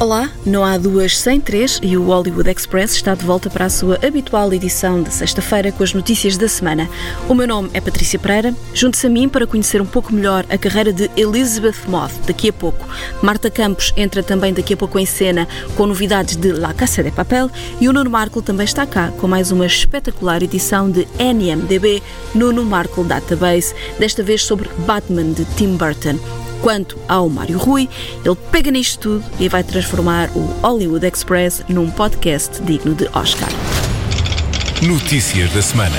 Olá, não há duas sem três e o Hollywood Express está de volta para a sua habitual edição de sexta-feira com as notícias da semana. O meu nome é Patrícia Pereira. Junte-se a mim para conhecer um pouco melhor a carreira de Elizabeth Moth daqui a pouco. Marta Campos entra também daqui a pouco em cena com novidades de La Casa de Papel e o Nuno Marco também está cá com mais uma espetacular edição de NMDB Nuno Marco Database, desta vez sobre Batman de Tim Burton. Quanto ao Mário Rui, ele pega nisto tudo e vai transformar o Hollywood Express num podcast digno de Oscar. Notícias da semana.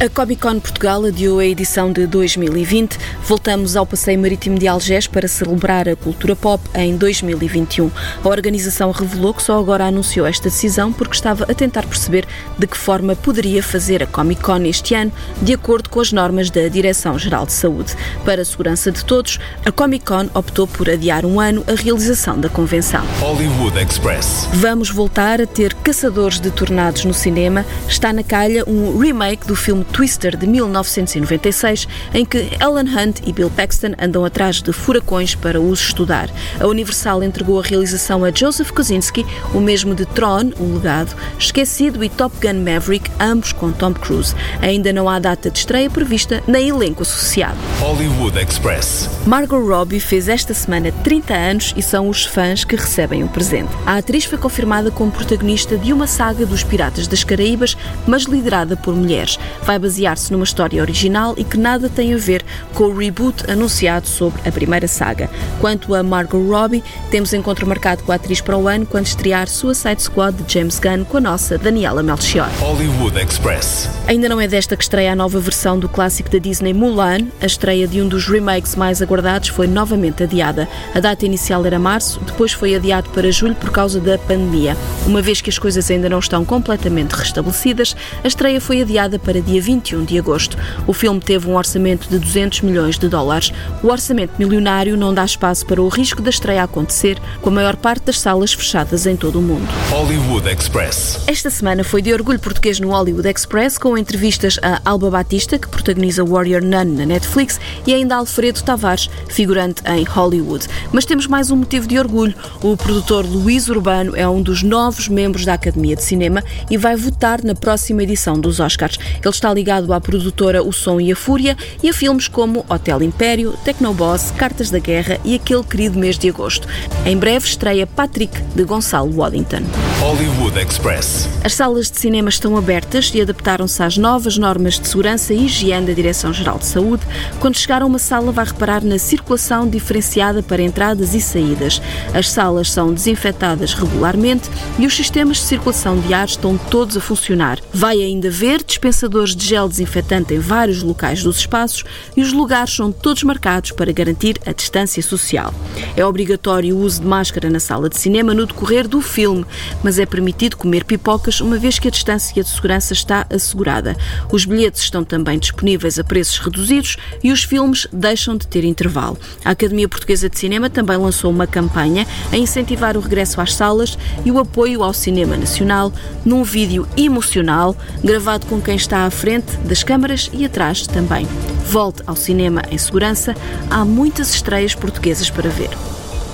A Comic Con Portugal adiou a edição de 2020. Voltamos ao Passeio Marítimo de Algés para celebrar a cultura pop em 2021. A organização revelou que só agora anunciou esta decisão porque estava a tentar perceber de que forma poderia fazer a Comic Con este ano, de acordo com as normas da Direção-Geral de Saúde. Para a segurança de todos, a Comic Con optou por adiar um ano a realização da convenção. Hollywood Express. Vamos voltar a ter Caçadores de Tornados no cinema. Está na calha um remake do filme Twister de 1996, em que Ellen Hunt e Bill Paxton andam atrás de furacões para os estudar. A Universal entregou a realização a Joseph Kosinski, o mesmo de Tron, um legado, Esquecido e Top Gun Maverick, ambos com Tom Cruise. Ainda não há data de estreia prevista nem elenco associado. Hollywood Express. Margot Robbie fez esta semana 30 anos e são os fãs que recebem o presente. A atriz foi confirmada como protagonista de uma saga dos Piratas das Caraíbas, mas liderada por mulheres. Vai basear-se numa história original e que nada tem a ver com o reboot anunciado sobre a primeira saga. Quanto a Margot Robbie, temos encontro marcado com a atriz para o ano quando estrear Suicide Squad de James Gunn com a nossa Daniela Melchior. Hollywood Express. Ainda não é desta que estreia a nova versão do clássico da Disney Mulan. A estreia de um dos remakes mais aguardados foi novamente adiada. A data inicial era março, depois foi adiado para julho por causa da pandemia. Uma vez que as coisas ainda não estão completamente restabelecidas, a estreia foi adiada para dia 21 de agosto. O filme teve um orçamento de 200 milhões de dólares. O orçamento milionário não dá espaço para o risco da estreia acontecer, com a maior parte das salas fechadas em todo o mundo. Hollywood Express. Esta semana foi de orgulho português no Hollywood Express, com entrevistas a Alba Batista, que protagoniza Warrior Nun na Netflix, e ainda Alfredo Tavares, figurante em Hollywood. Mas temos mais um motivo de orgulho. O produtor Luís Urbano é um dos novos membros da Academia de Cinema e vai votar na próxima edição dos Oscars. Ele está ligado à produtora O Som e a Fúria e a filmes como Hotel Império, Tecnoboss, Cartas da Guerra e aquele querido mês de agosto. Em breve estreia Patrick, de Gonçalo Waddington. Hollywood Express. As salas de cinema estão abertas e adaptaram-se às novas normas de segurança e higiene da Direção-Geral de Saúde. Quando chegar a uma sala, vai reparar na circulação diferenciada para entradas e saídas. As salas são desinfetadas regularmente e os sistemas de circulação de ar estão todos a funcionar. Vai ainda ver dispensadores de gel desinfetante em vários locais dos espaços e os lugares são todos marcados para garantir a distância social. É obrigatório o uso de máscara na sala de cinema no decorrer do filme, mas é permitido comer pipocas uma vez que a distância de segurança está assegurada. Os bilhetes estão também disponíveis a preços reduzidos e os filmes deixam de ter intervalo. A Academia Portuguesa de Cinema também lançou uma campanha a incentivar o regresso às salas e o apoio ao cinema nacional num vídeo emocional gravado com quem está à frente das câmaras e atrás também. Volte ao cinema em segurança, há muitas estreias portuguesas para ver.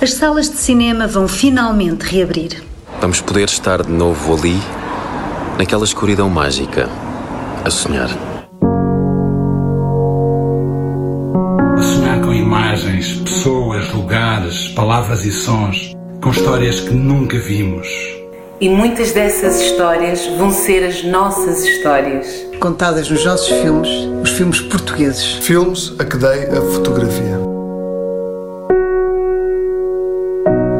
As salas de cinema vão finalmente reabrir. Vamos poder estar de novo ali, naquela escuridão mágica, a sonhar. A sonhar com imagens, pessoas, lugares, palavras e sons, com histórias que nunca vimos. E muitas dessas histórias vão ser as nossas histórias. Contadas nos nossos filmes, os filmes portugueses. Filmes a que dei a fotografia.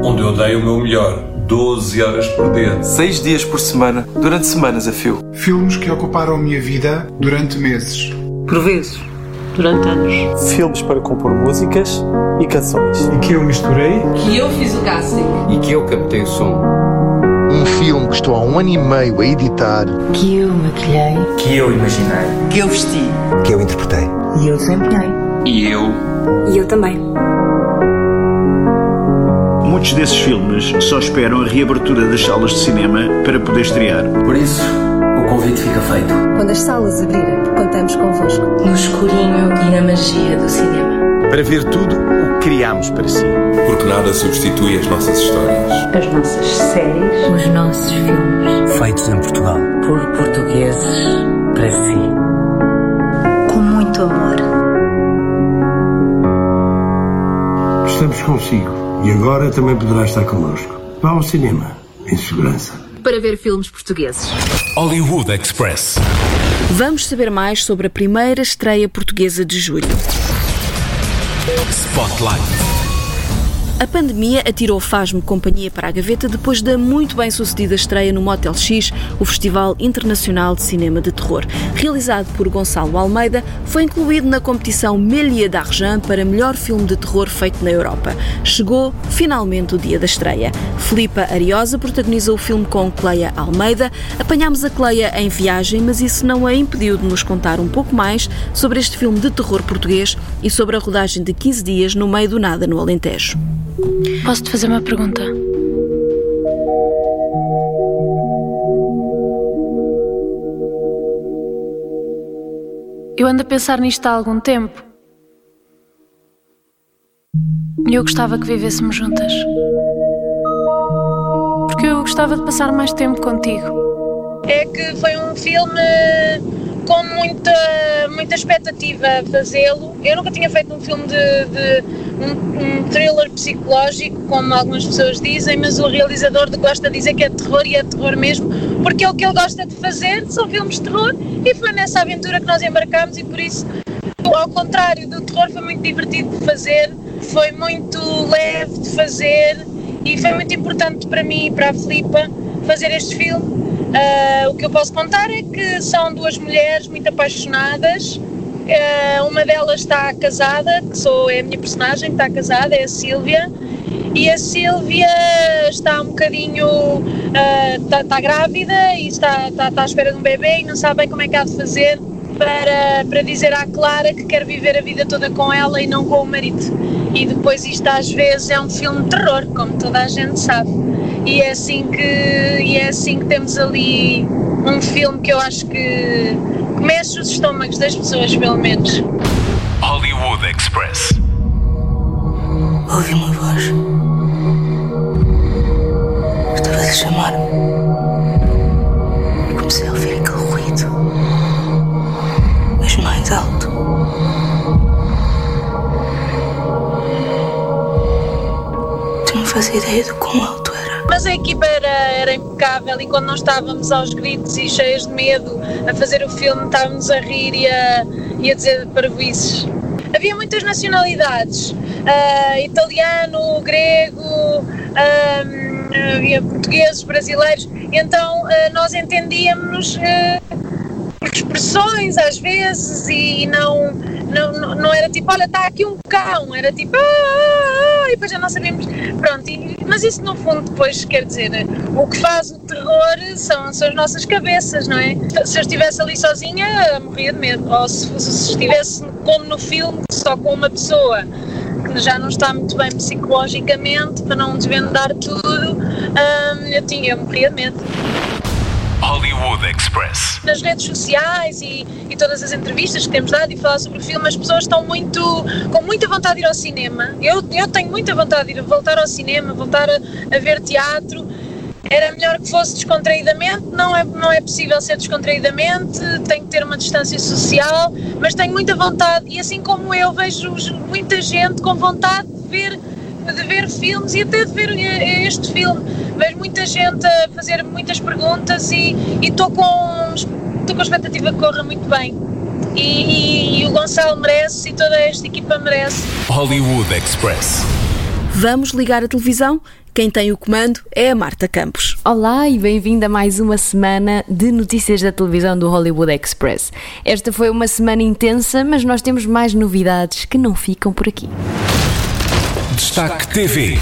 Onde eu dei o meu melhor, 12 horas por dia. 6 dias por semana, durante semanas a fio. Filmes que ocuparam a minha vida durante meses. Por vezes, durante anos. Filmes para compor músicas e canções. E que eu misturei. Que eu fiz o casting. E que eu captei o som. Filme que estou há um ano e meio a editar. Que eu maquilhei. Que eu imaginei. Que eu vesti. Que eu interpretei. E eu desempenhei. E eu. E eu também. Muitos desses filmes só esperam a reabertura das salas de cinema para poder estrear. Por isso, o convite fica feito. Quando as salas abrirem, contamos convosco. No escurinho e na magia do cinema. Para ver tudo o que criámos para si. Porque nada substitui as nossas histórias. As nossas séries. Os nossos filmes. Feitos em Portugal. Por portugueses. Para si. Com muito amor. Estamos consigo e agora também poderá estar connosco. Vá ao cinema, em segurança. Para ver filmes portugueses. Hollywood Express. Vamos saber mais sobre a primeira estreia portuguesa de julho. Spotlight. A pandemia atirou Faz-me companhia para a gaveta depois da muito bem sucedida estreia no Motel X, o Festival Internacional de Cinema de Terror. Realizado por Gonçalo Almeida, foi incluído na competição Mélia d'Argent para melhor filme de terror feito na Europa. Chegou finalmente o dia da estreia. Filipa Ariosa protagonizou o filme com Cleia Almeida. Apanhámos a Cleia em viagem, mas isso não a impediu de nos contar um pouco mais sobre este filme de terror português e sobre a rodagem de 15 dias no meio do nada no Alentejo. Posso-te fazer uma pergunta? Eu ando a pensar nisto há algum tempo. E eu gostava que vivêssemos juntas. Porque eu gostava de passar mais tempo contigo. É que foi um filme com muita, muita expectativa fazê-lo. Eu nunca tinha feito um filme de, de um, um, thriller psicológico, como algumas pessoas dizem, mas o realizador gosta de dizer que é terror e é terror mesmo, porque é o que ele gosta de fazer, são filmes de terror, e foi nessa aventura que nós embarcámos e por isso, ao contrário do terror, foi muito divertido de fazer, foi muito leve de fazer e foi muito importante para mim e para a Filipa fazer este filme. Uh, o que eu posso contar é que são duas mulheres muito apaixonadas. Uh, uma delas está casada, que sou é a minha personagem, que está casada, é a Sílvia. E a Sílvia está um bocadinho. Uh, está, está, grávida e está, está, está à espera de um bebê e não sabe bem como é que há de fazer para, para dizer à Clara que quer viver a vida toda com ela e não com o marido. E depois isto às vezes é um filme de terror, como toda a gente sabe e é assim que e é assim que temos ali um filme que eu acho que, que mexe os estômagos das pessoas pelo menos. Hollywood Express. Ouvi uma voz. Estava a chamar-me e comecei a ouvir aquele ruído. Mas mais alto. Tu não fazia ideia do quão alto mas a equipa era, era impecável e quando nós estávamos aos gritos e cheios de medo a fazer o filme, estávamos a rir e a, e a dizer parvoices. Havia muitas nacionalidades, uh, italiano, grego, uh, havia portugueses, brasileiros, então uh, nós entendíamos expressões às vezes e não, não, não era tipo, olha, está aqui um cão, era tipo, ah, ah, e depois já não sabíamos, pronto, e, mas isso no fundo depois quer dizer, o que faz o terror são, são as nossas cabeças, não é? Se eu estivesse ali sozinha, morria de medo, ou se, se estivesse como no filme, só com uma pessoa que já não está muito bem psicologicamente, para não desvendar tudo, hum, eu tinha, eu morria de medo. Hollywood Express. Nas redes sociais e, e, todas as entrevistas que temos dado e falar sobre o filme, as pessoas estão muito com muita vontade de ir ao cinema. Eu, eu tenho muita vontade de ir, voltar ao cinema, voltar a, a ver teatro. Era melhor que fosse descontraídamente, não é, não é possível ser descontraídamente, tem que ter uma distância social, mas tenho muita vontade, e assim como eu, vejo muita gente com vontade de ver de ver filmes e até de ver este filme. Vejo muita gente a fazer muitas perguntas e estou com, estou com a expectativa que corra muito bem. E, e, e o Gonçalo merece e toda esta equipa merece. Hollywood Express. Vamos ligar a televisão? Quem tem o comando é a Marta Campos. Olá e bem-vinda a mais uma semana de notícias da televisão do Hollywood Express. Esta foi uma semana intensa, mas nós temos mais novidades que não ficam por aqui. Destaque TV.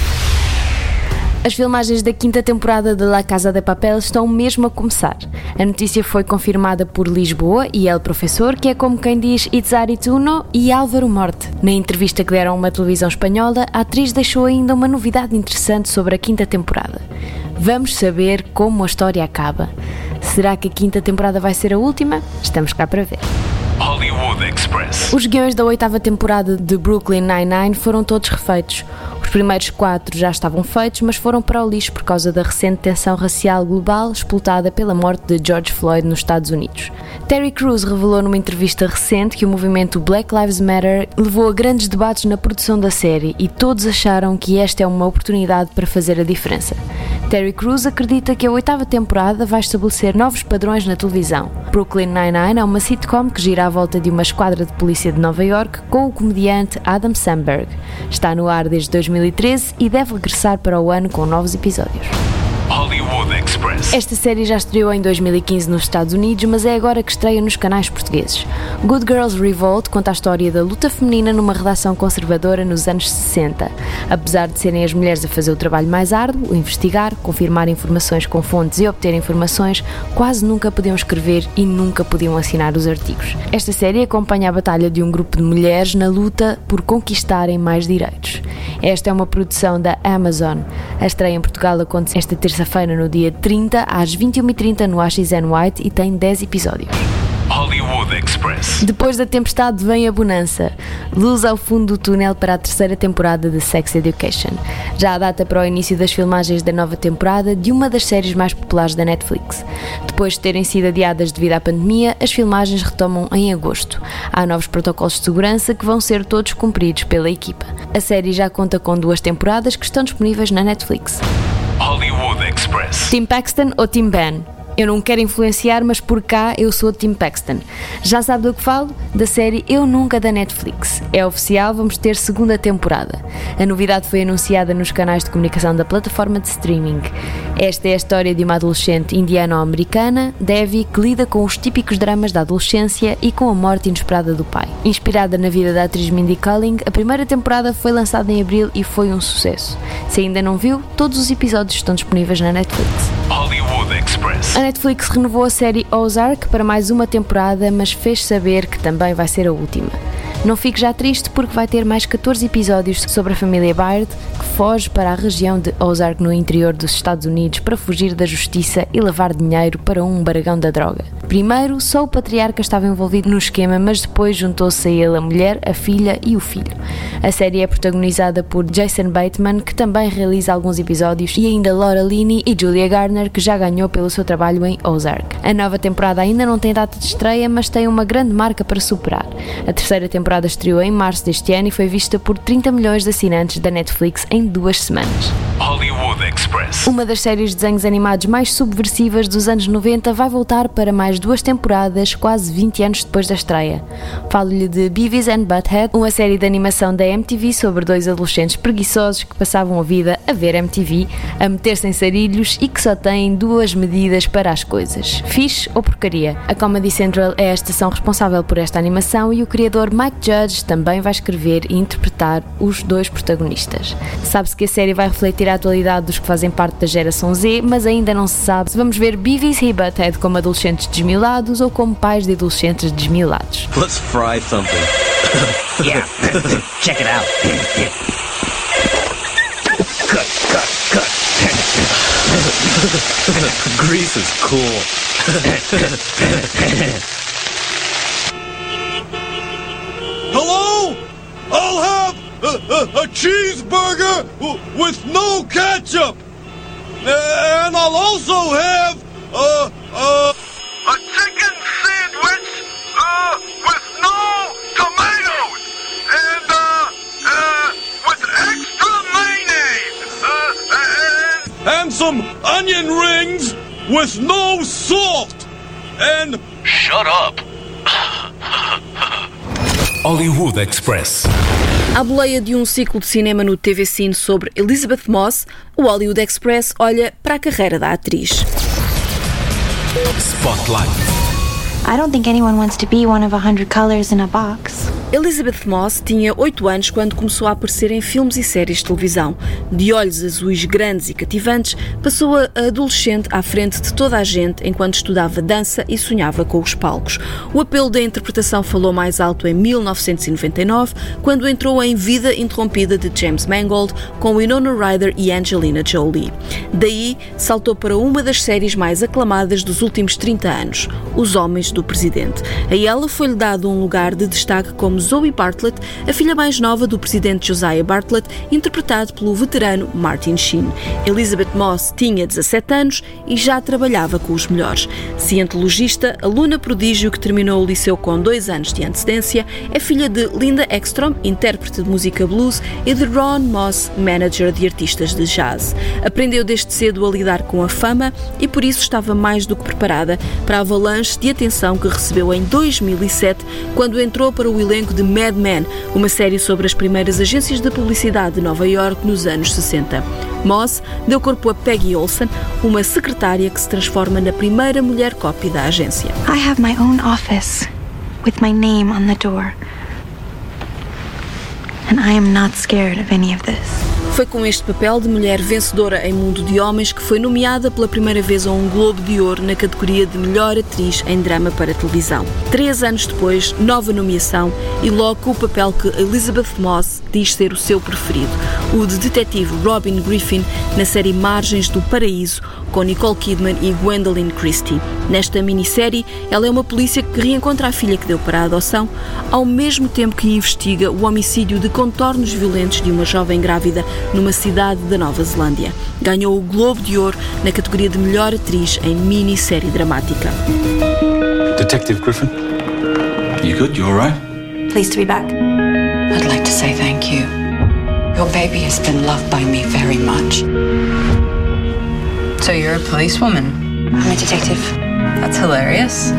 As filmagens da quinta temporada de La Casa de Papel estão mesmo a começar. A notícia foi confirmada por Lisboa e El Professor, que é como quem diz Itzari Tuno e Álvaro Morte. Na entrevista que deram a uma televisão espanhola, a atriz deixou ainda uma novidade interessante sobre a quinta temporada. Vamos saber como a história acaba. Será que a quinta temporada vai ser a última? Estamos cá para ver. Hollywood Express. Os guiões da oitava temporada de Brooklyn Nine-Nine foram todos refeitos. Os primeiros quatro já estavam feitos, mas foram para o lixo por causa da recente tensão racial global explotada pela morte de George Floyd nos Estados Unidos. Terry Crews revelou numa entrevista recente que o movimento Black Lives Matter levou a grandes debates na produção da série e todos acharam que esta é uma oportunidade para fazer a diferença. Terry Crews acredita que a oitava temporada vai estabelecer novos padrões na televisão. Brooklyn Nine-Nine é uma sitcom que gira à volta de uma esquadra de polícia de Nova York com o comediante Adam Sandberg. Está no ar desde 2013 e deve regressar para o ano com novos episódios. Hollywood Express. Esta série já estreou em 2015 nos Estados Unidos, mas é agora que estreia nos canais portugueses. Good Girls Revolt conta a história da luta feminina numa redação conservadora nos anos 60. Apesar de serem as mulheres a fazer o trabalho mais árduo, investigar, confirmar informações com fontes e obter informações, quase nunca podiam escrever e nunca podiam assinar os artigos. Esta série acompanha a batalha de um grupo de mulheres na luta por conquistarem mais direitos. Esta é uma produção da Amazon. A estreia em Portugal acontece esta terça-feira, no dia 30, às 21h30 no AXN White e tem 10 episódios. Express. Depois da tempestade vem a bonança. Luz ao fundo do túnel para a terceira temporada de Sex Education. Já há data para o início das filmagens da nova temporada de uma das séries mais populares da Netflix. Depois de terem sido adiadas devido à pandemia, as filmagens retomam em agosto. Há novos protocolos de segurança que vão ser todos cumpridos pela equipa. A série já conta com duas temporadas que estão disponíveis na Netflix. Hollywood Express. Tim Paxton ou Tim Ben? Eu não quero influenciar, mas por cá eu sou Tim Paxton. Já sabe do que falo? Da série Eu Nunca da Netflix. É oficial, vamos ter segunda temporada. A novidade foi anunciada nos canais de comunicação da plataforma de streaming. Esta é a história de uma adolescente indiano-americana, Devi, que lida com os típicos dramas da adolescência e com a morte inesperada do pai. Inspirada na vida da atriz Mindy Kaling, a primeira temporada foi lançada em abril e foi um sucesso. Se ainda não viu, todos os episódios estão disponíveis na Netflix. Express. A Netflix renovou a série Ozark para mais uma temporada, mas fez saber que também vai ser a última. Não fique já triste porque vai ter mais 14 episódios sobre a família Byrd, que foge para a região de Ozark no interior dos Estados Unidos para fugir da justiça e levar dinheiro para um baragão da droga. Primeiro, só o patriarca estava envolvido no esquema, mas depois juntou-se a ele a mulher, a filha e o filho. A série é protagonizada por Jason Bateman, que também realiza alguns episódios, e ainda Laura Linney e Julia Garner, que já ganhou pelo seu trabalho em Ozark. A nova temporada ainda não tem data de estreia, mas tem uma grande marca para superar. A terceira temporada estreou em março deste ano e foi vista por 30 milhões de assinantes da Netflix em duas semanas. Hollywood Express. Uma das séries de desenhos animados mais subversivas dos anos 90 vai voltar para mais duas temporadas, quase 20 anos depois da estreia. Falo-lhe de Beavis and Butthead, uma série de animação da MTV sobre dois adolescentes preguiçosos que passavam a vida a ver MTV, a meter-se em sarilhos e que só têm duas medidas para as coisas: fixe ou porcaria. A Comedy Central é a estação responsável por esta animação e o criador Mike Judge também vai escrever e interpretar os dois protagonistas. Sabe-se que a série vai refletir a atualidade dos que fazem parte da geração Z, mas ainda não se sabe se vamos ver Beavis e Butthead como adolescentes desmilados ou como pais de adolescentes desmilados. Let's fry something. yeah, check it out. cut, cut, cut. Grease is cool. a, cheeseburger with no ketchup. And I'll also have a, a, a chicken sandwich uh, with no tomatoes and uh, uh, with extra mayonnaise uh, and, and some onion rings with no salt and Shut up. Hollywood Express. À boleia de um ciclo de cinema no TV Cine sobre Elizabeth Moss, o Hollywood Express olha para a carreira da atriz. Spotlight. I don't think anyone wants to be one of a hundred colors in a box. Elizabeth Moss tinha 8 anos quando começou a aparecer em filmes e séries de televisão. De olhos azuis grandes e cativantes, passou a adolescente à frente de toda a gente enquanto estudava dança e sonhava com os palcos. O apelo da interpretação falou mais alto em 1999, quando entrou em Vida Interrompida de James Mangold com Winona Ryder e Angelina Jolie. Daí saltou para uma das séries mais aclamadas dos últimos 30 anos, Os Homens do Presidente. A ela foi-lhe dado um lugar de destaque como Zoe Bartlett, a filha mais nova do presidente Josiah Bartlett, interpretado pelo veterano Martin Sheen. Elizabeth Moss tinha 17 anos e já trabalhava com os melhores. Cientologista, aluna prodígio que terminou o liceu com dois anos de antecedência, é filha de Linda Ekstrom, intérprete de música blues, e de Ron Moss, manager de artistas de jazz. Aprendeu desde cedo a lidar com a fama e por isso estava mais do que preparada para a avalanche de atenção que recebeu em 2007, quando entrou para o elenco de Mad Men, uma série sobre as primeiras agências de publicidade de Nova York nos anos 60. Moss deu corpo a Peggy Olson, uma secretária que se transforma na primeira mulher copy da agência. I have my own office with my name on the door. And I am not scared of any of this. Foi com este papel de mulher vencedora em Mundo de Homens que foi nomeada pela primeira vez a um Globo de Ouro na categoria de melhor atriz em drama para televisão. Três anos depois, nova nomeação e logo o papel que Elizabeth Moss diz ser o seu preferido, o de detetive Robin Griffin na série Margens do Paraíso, com Nicole Kidman e Gwendolyn Christie. Nesta minissérie, ela é uma polícia que reencontra a filha que deu para a adoção, ao mesmo tempo que investiga o homicídio de contornos violentos de uma jovem grávida numa cidade da Nova Zelândia. Ganhou o Globo de Ouro na categoria de melhor atriz em minissérie dramática. Detective Griffin, you good? You alright? Pleased to be back. I'd like to say thank you. Your baby has been loved by me very much. So you're a policewoman? I'm a detective. That's hilarious.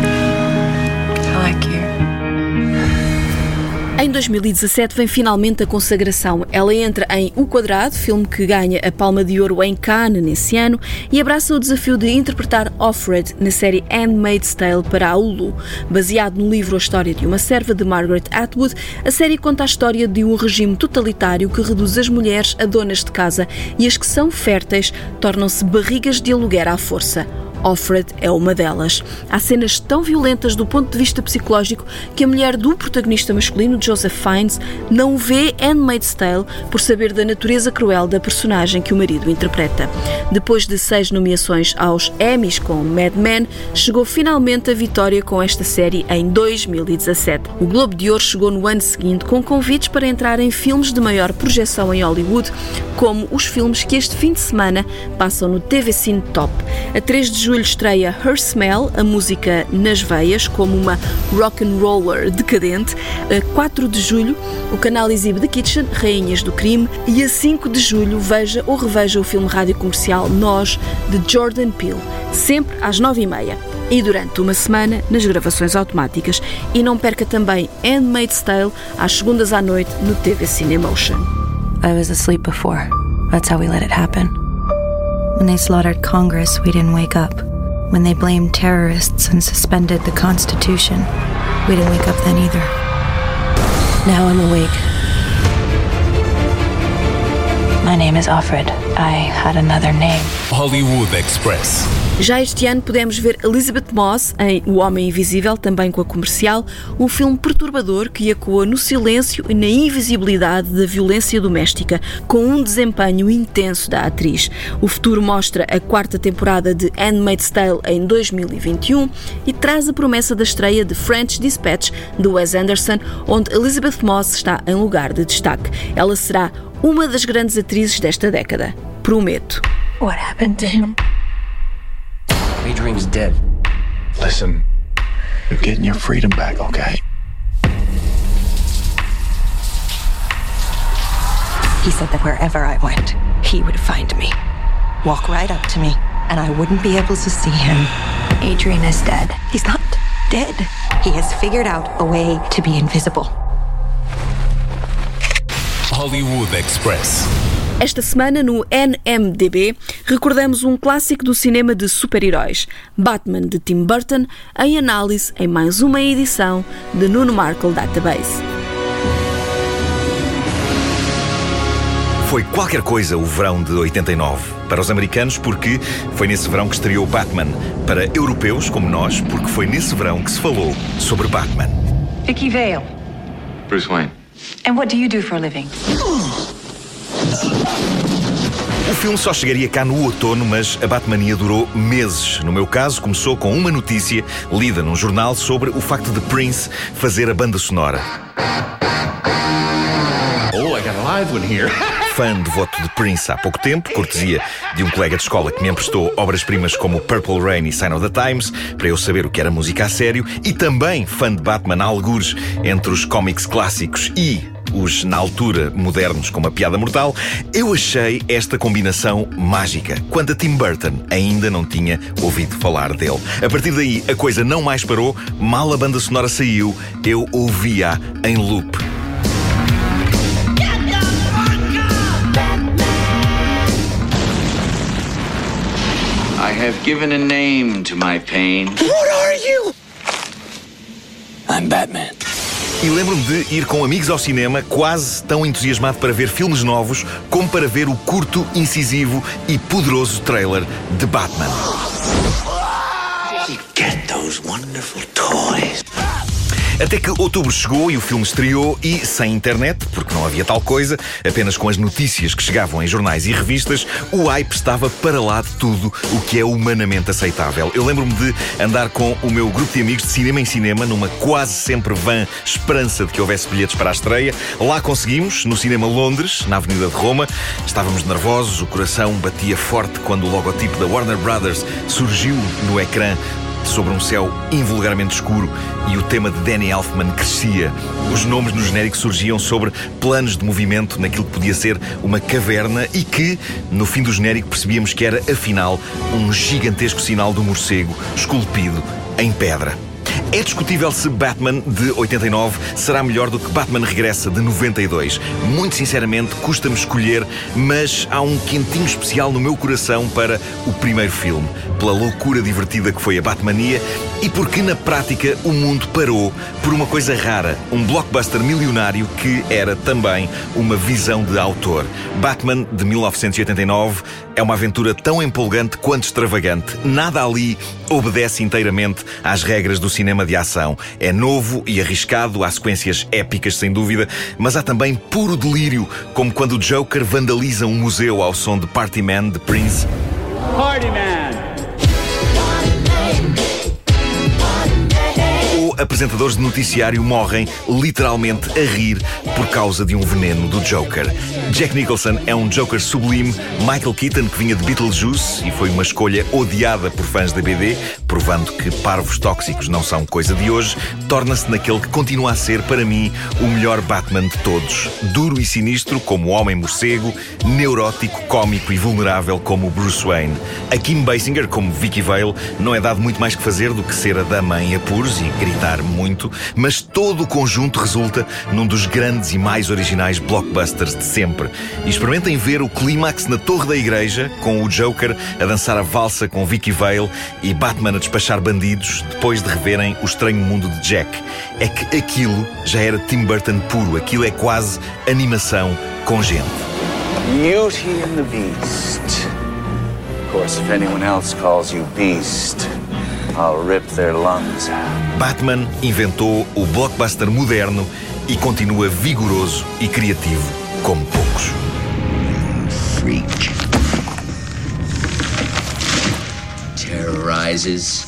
Em 2017 vem finalmente a consagração. Ela entra em O Quadrado, filme que ganha a Palma de Ouro em Cannes nesse ano, e abraça o desafio de interpretar Offred na série Handmaid's Tale para a Hulu. Baseado no livro A História de uma Serva de Margaret Atwood, a série conta a história de um regime totalitário que reduz as mulheres a donas de casa e as que são férteis tornam-se barrigas de aluguer à força. Offred é uma delas. Há cenas tão violentas do ponto de vista psicológico que a mulher do protagonista masculino, Joseph Fiennes, não vê Handmaid's Tale por saber da natureza cruel da personagem que o marido interpreta. Depois de seis nomeações aos Emmys com Mad Men, chegou finalmente a vitória com esta série em 2017. O Globo de Ouro chegou no ano seguinte com convites para entrar em filmes de maior projeção em Hollywood, como os filmes que este fim de semana passam no TV Cine Top. A 3 de julho julho estreia Her Smell, a música nas veias, como uma rock and roller decadente. A 4 de julho, o canal exibe The Kitchen, Rainhas do Crime. E a 5 de julho, veja ou reveja o filme rádio comercial Nós, de Jordan Peele, sempre às 9h30 e durante uma semana nas gravações automáticas. E não perca também Handmaid's Tale às segundas à noite no TV Cinemotion. I was asleep before. That's how we let it happen. When they slaughtered Congress, we didn't wake up. When they blamed terrorists and suspended the Constitution, we didn't wake up then either. Now I'm awake. My name is Offred. I had another name. Hollywood Express. Já este ano pudemos ver Elizabeth Moss em O Homem Invisível, também com a comercial, um filme perturbador que ecoa no silêncio e na invisibilidade da violência doméstica, com um desempenho intenso da atriz. O futuro mostra a quarta temporada de Handmaid's Tale em 2021 e traz a promessa da estreia de French Dispatch de Wes Anderson, onde Elizabeth Moss está em lugar de destaque. Ela será uma das grandes atrizes desta década. Prometo. What happened to him? Adrian's dead. Listen, you're getting your freedom back, okay? He said that wherever I went, he would find me. Walk right up to me, and I wouldn't be able to see him. Adrian is dead. He's not dead. He has figured out a way to be invisible. Hollywood Express. Esta semana no NMDB recordamos um clássico do cinema de super-heróis, Batman de Tim Burton, em análise em mais uma edição de Nuno Markle Database. Foi qualquer coisa o verão de 89 para os americanos porque foi nesse verão que estreou Batman, para europeus como nós porque foi nesse verão que se falou sobre Batman. Vicky Vale. Bruce Wayne. And what do you do for a living? O filme só chegaria cá no outono, mas a Batmania durou meses. No meu caso, começou com uma notícia lida num jornal sobre o facto de Prince fazer a banda sonora. Oh, I got a live one here. Fã de voto de Prince há pouco tempo, cortesia de um colega de escola que me emprestou obras-primas como Purple Rain e Sign of the Times, para eu saber o que era música a sério, e também fã de Batman a algures entre os cómics clássicos e os, na altura, modernos com uma piada mortal, eu achei esta combinação mágica. Quando a Tim Burton ainda não tinha ouvido falar dele. A partir daí, a coisa não mais parou, mal a banda sonora saiu, eu ouvia em loop. Have given a name to my pain. What are you? I'm Batman. E lembro-me de ir com amigos ao cinema, quase tão entusiasmado para ver filmes novos como para ver o curto, incisivo e poderoso trailer de Batman. Get those wonderful toys. Até que outubro chegou e o filme estreou e, sem internet, porque não havia tal coisa, apenas com as notícias que chegavam em jornais e revistas, o hype estava para lá de tudo o que é humanamente aceitável. Eu lembro-me de andar com o meu grupo de amigos de cinema em cinema, numa quase sempre vã esperança de que houvesse bilhetes para a estreia. Lá conseguimos, no Cinema Londres, na Avenida de Roma. Estávamos nervosos, o coração batia forte quando o logotipo da Warner Brothers surgiu no ecrã sobre um céu invulgarmente escuro e o tema de Danny Elfman crescia. Os nomes no genérico surgiam sobre planos de movimento naquilo que podia ser uma caverna e que, no fim do genérico, percebíamos que era, afinal, um gigantesco sinal do morcego esculpido em pedra. É discutível se Batman de 89 será melhor do que Batman Regressa de 92. Muito sinceramente, custa-me escolher, mas há um quentinho especial no meu coração para o primeiro filme, pela loucura divertida que foi a Batmania e porque na prática o mundo parou por uma coisa rara, um blockbuster milionário que era também uma visão de autor. Batman de 1989 é uma aventura tão empolgante quanto extravagante. Nada ali obedece inteiramente às regras do cinema de ação. É novo e arriscado, há sequências épicas sem dúvida, mas há também puro delírio, como quando o Joker vandaliza um museu ao som de Party Man de Prince. Party Man! Apresentadores de noticiário morrem literalmente a rir por causa de um veneno do Joker. Jack Nicholson é um Joker sublime, Michael Keaton, que vinha de Beetlejuice e foi uma escolha odiada por fãs da BD, provando que parvos tóxicos não são coisa de hoje, torna-se naquele que continua a ser, para mim, o melhor Batman de todos. Duro e sinistro como o Homem-Morcego, neurótico, cómico e vulnerável como Bruce Wayne. A Kim Basinger, como Vicky Vale, não é dado muito mais que fazer do que ser a dama em apuros e gritar muito, mas todo o conjunto resulta num dos grandes e mais originais blockbusters de sempre. E experimentem ver o clímax na Torre da Igreja, com o Joker a dançar a valsa com Vicky Vale e Batman a despachar bandidos, depois de reverem o estranho mundo de Jack. É que aquilo já era Tim Burton puro, aquilo é quase animação com gente. Beauty and the Beast. Of course, if anyone else calls you Beast, Batman inventou o blockbuster moderno e continua vigoroso e criativo como poucos. Freak. Terrorizes.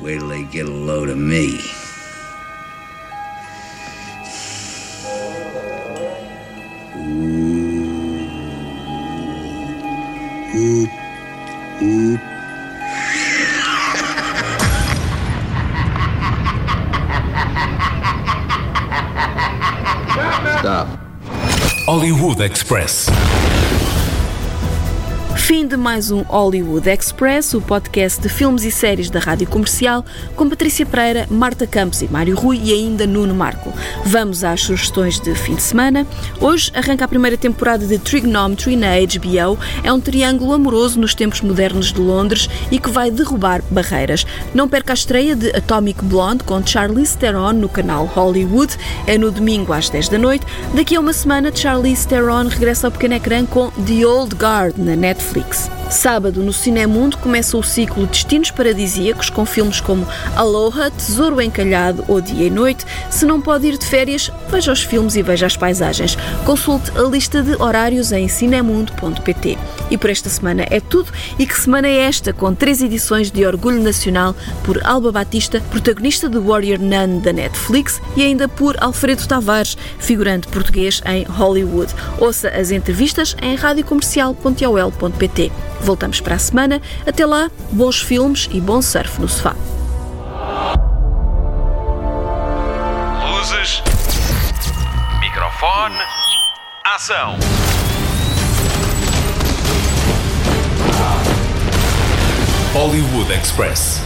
Wait till they get a load of me. Oop. Oop. Stop. Hollywood Express. Fim de mais um Hollywood Express, o podcast de filmes e séries da Rádio Comercial, com Patrícia Pereira, Marta Campos e Mário Rui e ainda Nuno Marco. Vamos às sugestões de fim de semana. Hoje arranca a primeira temporada de Trigonometry na HBO. É um triângulo amoroso nos tempos modernos de Londres e que vai derrubar barreiras. Não perca a estreia de Atomic Blonde com Charlize Theron no canal Hollywood. É no domingo às 10 da noite. Daqui a uma semana, Charlize Theron regressa ao pequeno ecrã com The Old Guard na Netflix. Sábado, no Cinemundo, começa o ciclo Destinos Paradisíacos, com filmes como Aloha, Tesouro Encalhado ou Dia e Noite. Se não pode ir de férias, veja os filmes e veja as paisagens. Consulte a lista de horários em cinemundo.pt. E por esta semana é tudo. E que semana é esta, com três edições de Orgulho Nacional por Alba Batista, protagonista de Warrior Nun da Netflix, e ainda por Alfredo Tavares, figurante português em Hollywood. Ouça as entrevistas em radiocomercial.ol.pt. Voltamos para a semana. Até lá, bons filmes e bom surf no sofá. Luzes. Microfone. Ação. Hollywood Express.